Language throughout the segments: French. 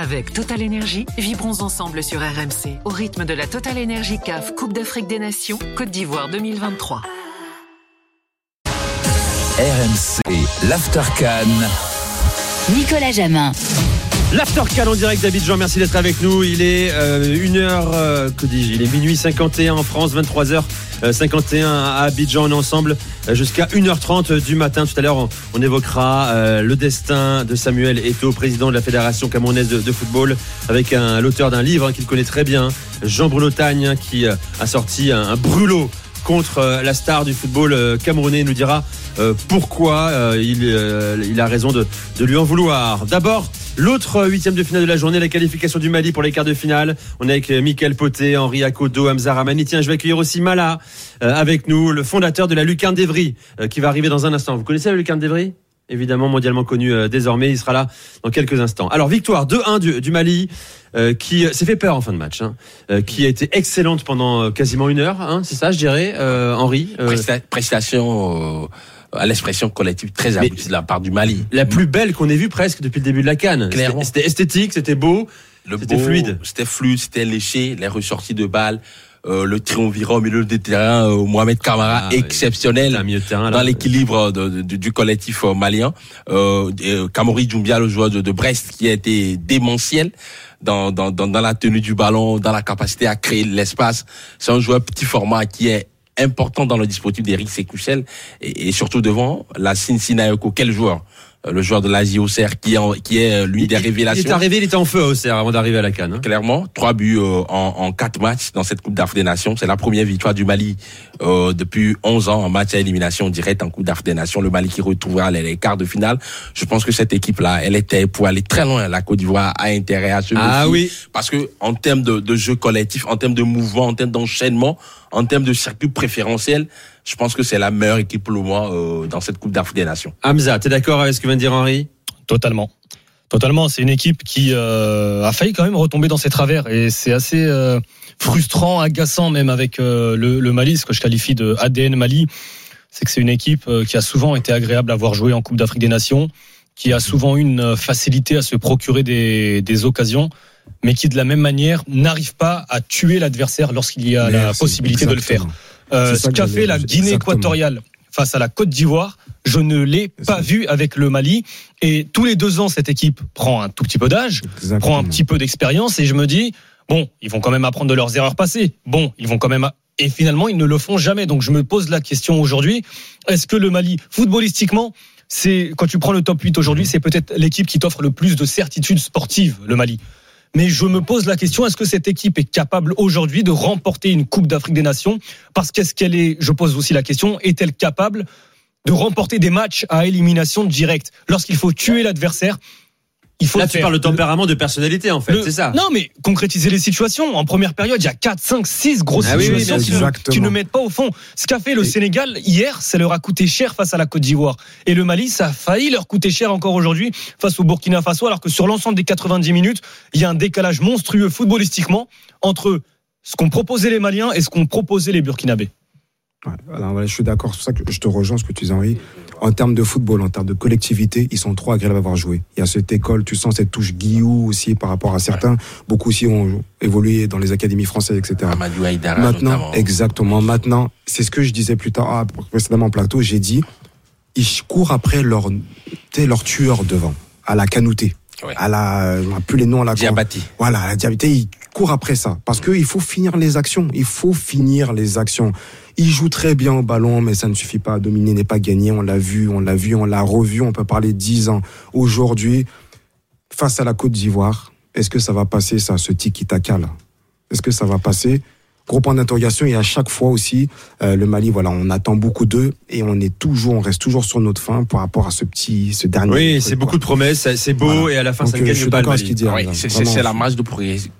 Avec Total Energy, vibrons ensemble sur RMC au rythme de la Total Energy CAF Coupe d'Afrique des Nations Côte d'Ivoire 2023. RMC, l'Aftercan. Nicolas Jamin. L'Aftercan en direct d'Abidjan, merci d'être avec nous. Il est 1h, que dis-je Il est minuit 51 en France, 23h. 51 à Abidjan, ensemble jusqu'à 1h30 du matin. Tout à l'heure, on, évoquera euh, le destin de Samuel Eto'o, président de la Fédération camerounaise de, football, avec l'auteur d'un livre hein, qu'il connaît très bien, Jean-Bruno Tagne, qui euh, a sorti un, brûlot contre euh, la star du football camerounais. Il nous dira pourquoi il, a raison de, lui en vouloir. D'abord, L'autre huitième de finale de la journée, la qualification du Mali pour les quarts de finale. On est avec euh, Michael Poté, Henri Akodo, Hamza Ramani. Je vais accueillir aussi Mala euh, avec nous, le fondateur de la Lucarne d'Evry, euh, qui va arriver dans un instant. Vous connaissez la Lucarne d'Evry? Évidemment mondialement connu désormais. Il sera là dans quelques instants. Alors victoire 2-1 du, Mali, qui s'est fait peur en fin de match, hein, qui a été excellente pendant quasiment une heure. Hein, c'est ça, je dirais, Henri. prestation à l'expression collective très aboutie de la part du Mali. La plus belle qu'on ait vue presque depuis le début de la canne. C'était esthétique, c'était beau, c'était fluide. C'était fluide, c'était léché, les ressorties de balles. Euh, le triumvirat au milieu des terrain, euh, Mohamed Kamara ah, exceptionnel dans l'équilibre du collectif euh, malien. Euh, Kamori Djoumbia, le joueur de, de, Brest, qui a été démentiel dans, dans, dans, dans la tenue du ballon, dans la capacité à créer l'espace. C'est un joueur petit format qui est important dans le dispositif d'Eric Sekouchel et, et, surtout devant la Cincinnati. Quel joueur euh, le joueur de l'Asie Auxerre qui est, qui est euh, lui des révélations. Il est arrivé, il était en feu à Auxerre avant d'arriver à la Cannes. Hein. Clairement, trois buts euh, en, en quatre matchs dans cette Coupe d'Afrique des Nations. C'est la première victoire du Mali euh, depuis 11 ans en match à élimination directe en Coupe d'Afrique des Nations. Le Mali qui retrouvera les, quarts de finale. Je pense que cette équipe-là, elle était pour aller très loin. La Côte d'Ivoire a intérêt à se Ah oui. Parce que en termes de, de jeu collectif, en termes de mouvement, en termes d'enchaînement, en termes de circuit préférentiel, je pense que c'est la meilleure équipe pour le moment euh, dans cette Coupe d'Afrique des Nations. Hamza, tu es d'accord avec ce que vient de dire Henri? Totalement. Totalement, c'est une équipe qui euh, a failli quand même retomber dans ses travers et c'est assez euh, frustrant, agaçant même avec le, le, Mali, ce que je qualifie de ADN Mali, c'est que c'est une équipe qui a souvent été agréable à voir jouer en Coupe d'Afrique des Nations, qui a souvent une facilité à se procurer des, des occasions mais qui de la même manière n'arrive pas à tuer l'adversaire lorsqu'il y a la possibilité de le faire. Euh, ce qu'a fait la Guinée équatoriale face à la Côte d'Ivoire, je ne l'ai pas vu avec le Mali. Et tous les deux ans, cette équipe prend un tout petit peu d'âge, prend un petit peu d'expérience, et je me dis, bon, ils vont quand même apprendre de leurs erreurs passées. Bon, ils vont quand même et finalement ils ne le font jamais. Donc je me pose la question aujourd'hui est-ce que le Mali, footballistiquement, c'est quand tu prends le top 8 aujourd'hui, c'est peut-être l'équipe qui t'offre le plus de certitude sportive, le Mali? Mais je me pose la question est-ce que cette équipe est capable aujourd'hui de remporter une Coupe d'Afrique des Nations? Parce qu'est-ce qu'elle est Je pose aussi la question est-elle capable de remporter des matchs à élimination directe? Lorsqu'il faut tuer l'adversaire il faut Là, tu parles de tempérament, de personnalité, en fait, c'est ça. Non, mais concrétiser les situations. En première période, il y a 4, 5, 6 grosses ah situations qui, ne, mettent pas au fond. Ce qu'a fait le Sénégal hier, ça leur a coûté cher face à la Côte d'Ivoire. Et le Mali, ça a failli leur coûter cher encore aujourd'hui face au Burkina Faso, alors que sur l'ensemble des 90 minutes, il y a un décalage monstrueux footballistiquement entre ce qu'ont proposé les Maliens et ce qu'ont proposé les Burkinabés. Ouais, alors, je suis d'accord, c'est ça que je te rejoins ce que tu dis, Henri. En termes de football, en termes de collectivité, ils sont trop agréables à avoir joué. Il y a cette école, tu sens cette touche Guillou aussi par rapport à certains. Beaucoup aussi ont évolué dans les académies françaises, etc. Maintenant, exactement. Maintenant, c'est ce que je disais plus tard, ah, précédemment en plateau, j'ai dit, ils courent après leur, leur tueur devant, à la canoutée. À la, plus les noms à la Diabaté. Voilà, la diabaté, ils après ça. Parce qu'il faut finir les actions. Il faut finir les actions. Il joue très bien au ballon, mais ça ne suffit pas. Dominer n'est pas gagné. On l'a vu, on l'a vu, on l'a revu. On peut parler dix ans. Aujourd'hui, face à la Côte d'Ivoire, est-ce que ça va passer, ça, ce tiki-taka là Est-ce que ça va passer gros point d'interrogation et à chaque fois aussi euh, le Mali voilà on attend beaucoup d'eux et on est toujours on reste toujours sur notre fin par rapport à ce petit ce dernier oui c'est beaucoup de promesses c'est beau et à la fin ça ne euh, gagne pas le Mali. c'est la marge de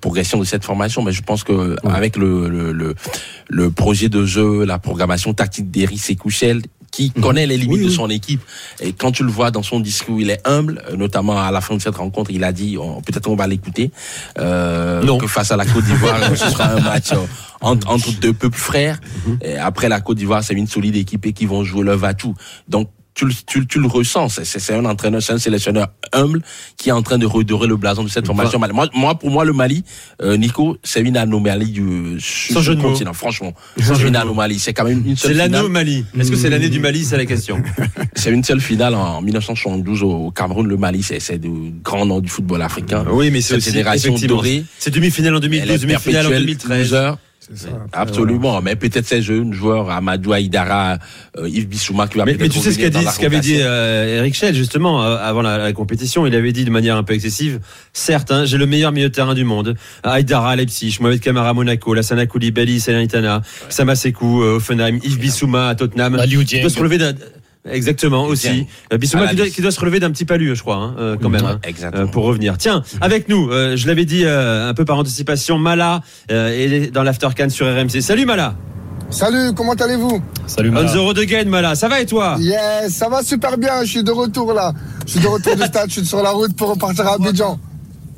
progression de cette formation mais je pense que avec le, le, le, projet de jeu la programmation tactique d'Eric Kouchel qui mhm. connaît les limites de son équipe. Et quand tu le vois dans son discours, il est humble, euh, notamment à la fin de cette rencontre, il a dit, peut-être on va l'écouter, euh, que face à la Côte d'Ivoire, ce sera un match euh, entre, entre, deux peuples frères. Mhm. Et après la Côte d'Ivoire, c'est une solide équipe et qui vont jouer leur va-tout. Donc tu, tu, tu, le ressens. C'est un entraîneur, c'est un sélectionneur humble qui est en train de redorer le blason de cette formation. Moi, moi pour moi, le Mali, euh, Nico, c'est une anomalie du sur le continent. Franchement, c'est une anomalie. C'est quand même une seule. C'est l'anomalie. Est-ce que c'est l'année du Mali? C'est la question. c'est une seule finale en 1972 au Cameroun. Le Mali, c'est de grands noms du football africain. Oui, mais c'est aussi génération dorée. C'est demi-finale en 2012, demi-finale en 2013. Absolument, mais peut-être ces jeunes joueurs, Amadou Aïdara, euh, Yves Bissouma qui va Mais, mais tu sais ce qu'a dit, ce qu'avait dit euh, Eric Schell justement euh, avant la, compétition, il avait dit de manière un peu excessive, certes, hein, j'ai le meilleur milieu de terrain du monde, Aïdara à Leipzig, Mohamed Kamara à Monaco, Lassana Koulibaly, Salernitana, ouais. Samasekou, Offenheim, Yves Bissouma à Tottenham. Il peut se relever Exactement aussi. Euh, Bissouma qui doit, qui doit, se relever d'un petit palu, je crois, hein, euh, quand même, hein, euh, pour revenir. Tiens, avec nous, je l'avais dit un peu par anticipation, Mala est dans l'after sur RMC. Salut Mala. Salut, comment allez-vous? Salut Mala. On the road again, Mala. Ça va et toi? Yes, ça va super bien. Je suis de retour là. Je suis de retour du stade. Je suis sur la route pour repartir à Abidjan.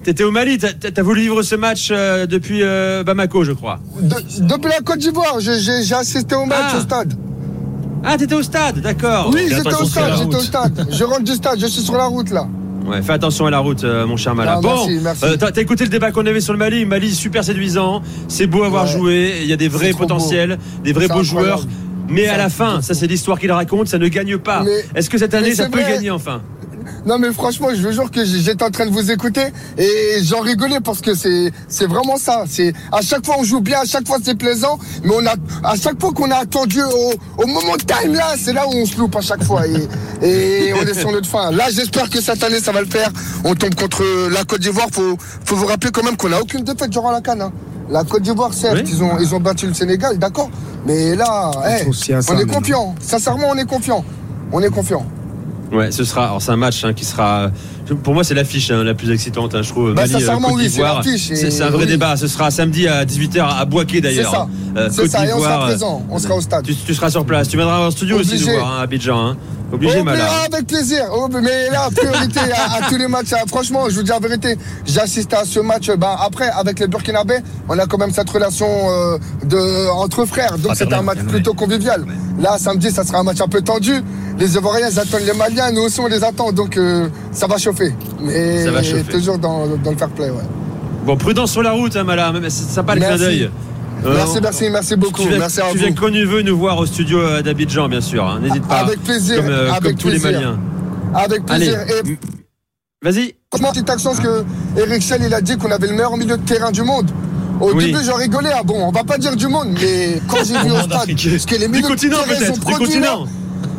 T'étais au Mali, t'as as voulu vivre ce match depuis Bamako, je crois. depuis la Côte d'Ivoire, j'ai assisté au match ah. au stade. Ah, t'étais au stade, d'accord. Oui, j'étais au stade, j'étais au stade. Je rentre du stade, je suis sur la route là. Ouais, fais attention à la route, euh, mon cher Mala. Ah, bon, merci, euh, t'as écouté le débat qu'on avait sur le Mali. Mali super séduisant. C'est beau à voir jouer. Il y a des vrais potentiels, des vrais beaux joueurs. Mais à la fin, ça c'est l'histoire qu'il raconte, ça ne gagne pas. Est-ce que cette année ça peut gagner enfin? Non mais franchement, je veux jure que j'étais en train de vous écouter et j'en rigolais parce que c'est c'est vraiment ça. C'est à chaque fois on joue bien, à chaque fois c'est plaisant, mais on a à chaque fois qu'on a attendu au, moment de time là, c'est là où on se loupe à chaque fois et, et on est sur notre fin. Là, j'espère que cette année ça va le faire. On tombe contre la Côte d'Ivoire. Faut faut vous rappeler quand même qu'on a aucune défaite durant la canne. Hein. La Côte d'Ivoire, certes, ils ont ils ont battu le Sénégal, d'accord, mais là, on est confiant. Sincèrement, on est confiant. On est confiant. Ouais, ce sera. Alors c'est un match hein, qui sera. Pour moi, c'est l'affiche hein, la plus excitante, hein, je trouve. Bah, Mali, euh, Côte d'Ivoire. c'est un vrai débat. Ce sera samedi à 18h à Boaké d'ailleurs. C'est ça. Euh, ça. Et on sera présent. On sera au stade. Tu, seras sur place. Tu viendras en studio aussi nous voir à Abidjan. Obligé, oh, Avec plaisir. Oh, mais là, priorité à, tous les matchs. Franchement, je vous dis la vérité. J'assiste à ce match. Ben, après, avec les Burkinabés, on a quand même cette relation euh, de, entre frères. Donc, c'est un match plutôt convivial. Là, samedi, ça sera un match un peu tendu les Ivoiriens attendent les Maliens, nous aussi on les attend, donc euh, ça va chauffer. Mais ça va chauffer. toujours dans, dans, le fair play, ouais. Bon, prudence sur la route, hein, Mala, c'est sympa le clin d'œil. merci, merci, merci beaucoup. Tu viens, merci à tu viens quand tu veux nous voir au studio euh, d'Abidjan, bien sûr. Hein. N'hésite pas. Avec plaisir. Comme, euh, avec tous les Maliens. Avec plaisir. Vas-y. Franchement, petite action, parce que Eric Schell, il a dit qu'on avait le meilleur milieu de terrain du monde. Au début, j'en rigolais. Ah bon, on va pas dire du monde, mais quand j'ai vu au stade, parce que les milieux de terrain sont produits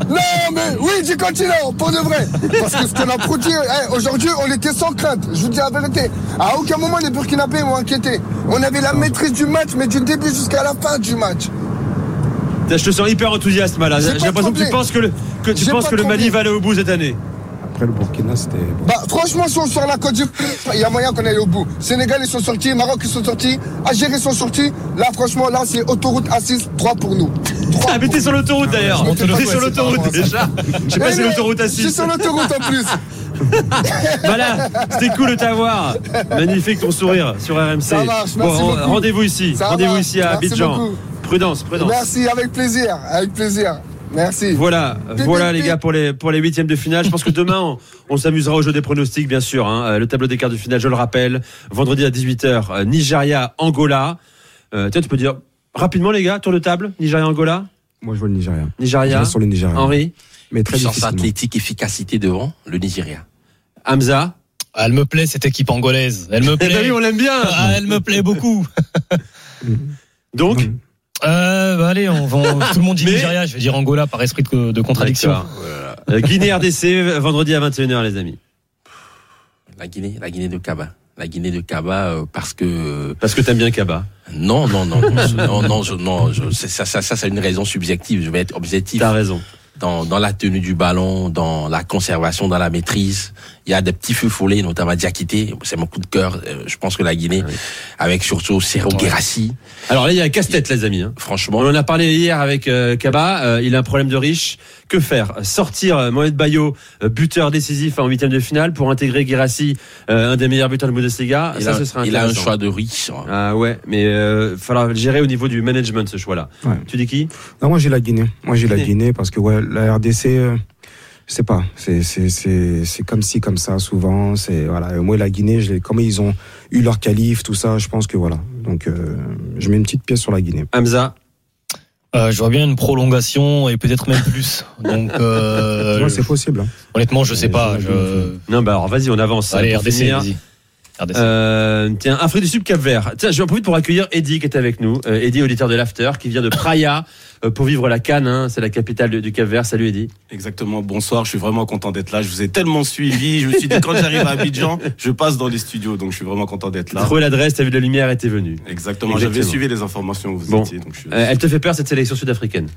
non, mais oui, du continent, pour de vrai. Parce que ce qu'on a produit, eh, aujourd'hui, on était sans crainte. Je vous dis la vérité. À aucun moment, les Burkinabés m'ont inquiété. On avait la maîtrise du match, mais du début jusqu'à la fin du match. Je te sens hyper enthousiaste, Mala. J'ai l'impression que tu penses que le, que, tu penses que le Mali va aller au bout cette année le Burkina, c'était. Bah, franchement, si on sort la Côte d'Ivoire, il y a moyen qu'on aille au bout. Sénégal, ils sont sortis, Maroc, ils sont sortis, Algérie, ils sont sortis. Là, franchement, là, c'est autoroute A6, 3 pour nous. Ah, mais t'es sur l'autoroute d'ailleurs. T'es sur l'autoroute déjà. Je sais pas si c'est l'autoroute A6. Je suis sur l'autoroute en plus. voilà, c'était cool de t'avoir. Magnifique ton sourire sur RMC. Ça marche, merci bon, Rendez-vous ici. Rendez-vous ici à Abidjan. Prudence, prudence. Merci, avec plaisir, avec plaisir. Merci. Voilà, voilà les gars pour les pour les huitièmes de finale. Je pense que demain on, s'amusera au jeu des pronostics, bien sûr. Hein. Euh, le tableau des quarts de finale, je le rappelle, vendredi à 18h, euh, Nigeria, Angola. Euh, tiens, tu peux dire rapidement les gars, tour de table, Nigeria, Angola. Moi, je vois le Nigeria. Nigeria. sur le Nigeria. Henri. Mais très Puissance athlétique, efficacité devant le Nigeria. Hamza. Ah, elle me plaît cette équipe angolaise. Elle me plaît. oui, on l'aime bien. Ah, elle me plaît beaucoup. Donc. Euh, bah allez, on tout le monde dit Nigeria, je vais dire Angola par esprit de, contradiction. Euh, Guinée RDC, vendredi à 21h, les amis. La Guinée, la Guinée de Kaba. La Guinée de Kaba, euh, parce que. Parce que t'aimes bien Kaba. Non, non, non, non, non, je, non, je, ça, ça, ça, c'est une raison subjective. Je vais être objectif. T'as raison. Dans, dans la tenue du ballon, dans la conservation, dans la maîtrise. Il y a des petits feux follets, notamment Diakité. C'est mon coup de cœur. Euh, je pense que la Guinée, ah avec surtout Serro Guérassi. Alors là, il y a un casse-tête, les amis. Hein. Franchement. On en a parlé hier avec euh, Kaba. Euh, il a un problème de riche. Que faire? Sortir Mohamed Bayo, buteur décisif en huitième de finale, pour intégrer Guérassi, un des meilleurs buteurs de Bundesliga? Il, ça, a, ce sera il a un choix de riche. Ah ouais, mais il falloir le gérer au niveau du management ce choix-là. Tu dis qui? Non, moi j'ai la Guinée. Moi j'ai la Guinée parce que ouais, la RDC je sais pas, c'est c'est comme si comme ça souvent. C'est voilà, moi la Guinée, je comme ils ont eu leur qualif, tout ça, je pense que voilà. Donc euh, je mets une petite pièce sur la Guinée. Hamza. Euh, je vois bien une prolongation et peut-être même plus. Donc euh, c'est possible. Hein. Honnêtement, je sais pas. Je... Non, bah alors vas-y, on avance. Allez, RDC, vas-y. Euh, tiens, Afrique du Sud, Cap Vert. Tiens, j'en profite pour accueillir Eddy qui est avec nous. Euh, Eddy, auditeur de l'After, qui vient de Praia euh, pour vivre la Cannes. Hein, c'est la capitale du Cap Vert. Salut Eddy. Exactement. Bonsoir. Je suis vraiment content d'être là. Je vous ai tellement suivi. Je me suis dit quand j'arrive à Abidjan, je passe dans les studios. Donc je suis vraiment content d'être là. Trouvé l'adresse, t'as vu de la lumière et t'es venu. Exactement. J'avais suivi les informations où vous étiez. Donc je elle te fait peur cette sélection sud-africaine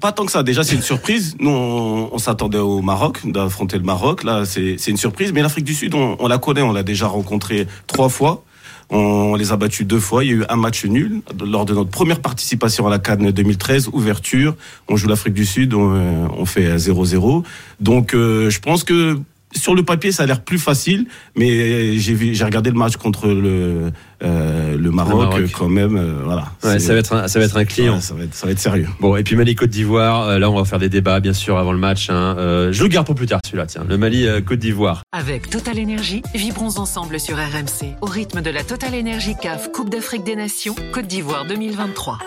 pas tant que ça. Déjà, c'est une surprise. Nous, on, s'attendait au Maroc, d'affronter le Maroc. Là, c'est une surprise. Mais l'Afrique du Sud, on, la connaît. On l'a déjà rencontré trois fois. On les a battus deux fois. Il y a eu un match nul lors de notre première participation à la Cannes 2013, ouverture. On joue l'Afrique du Sud, on, fait 0-0. Donc, euh, je pense que sur le papier, ça a l'air plus facile, mais j'ai j'ai regardé le match contre le euh, le, Maroc, quand même. Euh, voilà. Ouais, ça va être un, ça va être un client. ça va être ça va être sérieux. Bon, et puis Mali Côte d'Ivoire. Euh, là, on va faire des débats, bien sûr, avant le match. Hein. je le garde pour plus tard, celui-là. Tiens, le Mali Côte d'Ivoire. Avec Total Énergie, vibrons ensemble sur RMC au rythme de la Total Énergie CAF Coupe d'Afrique des Nations Côte d'Ivoire 2023.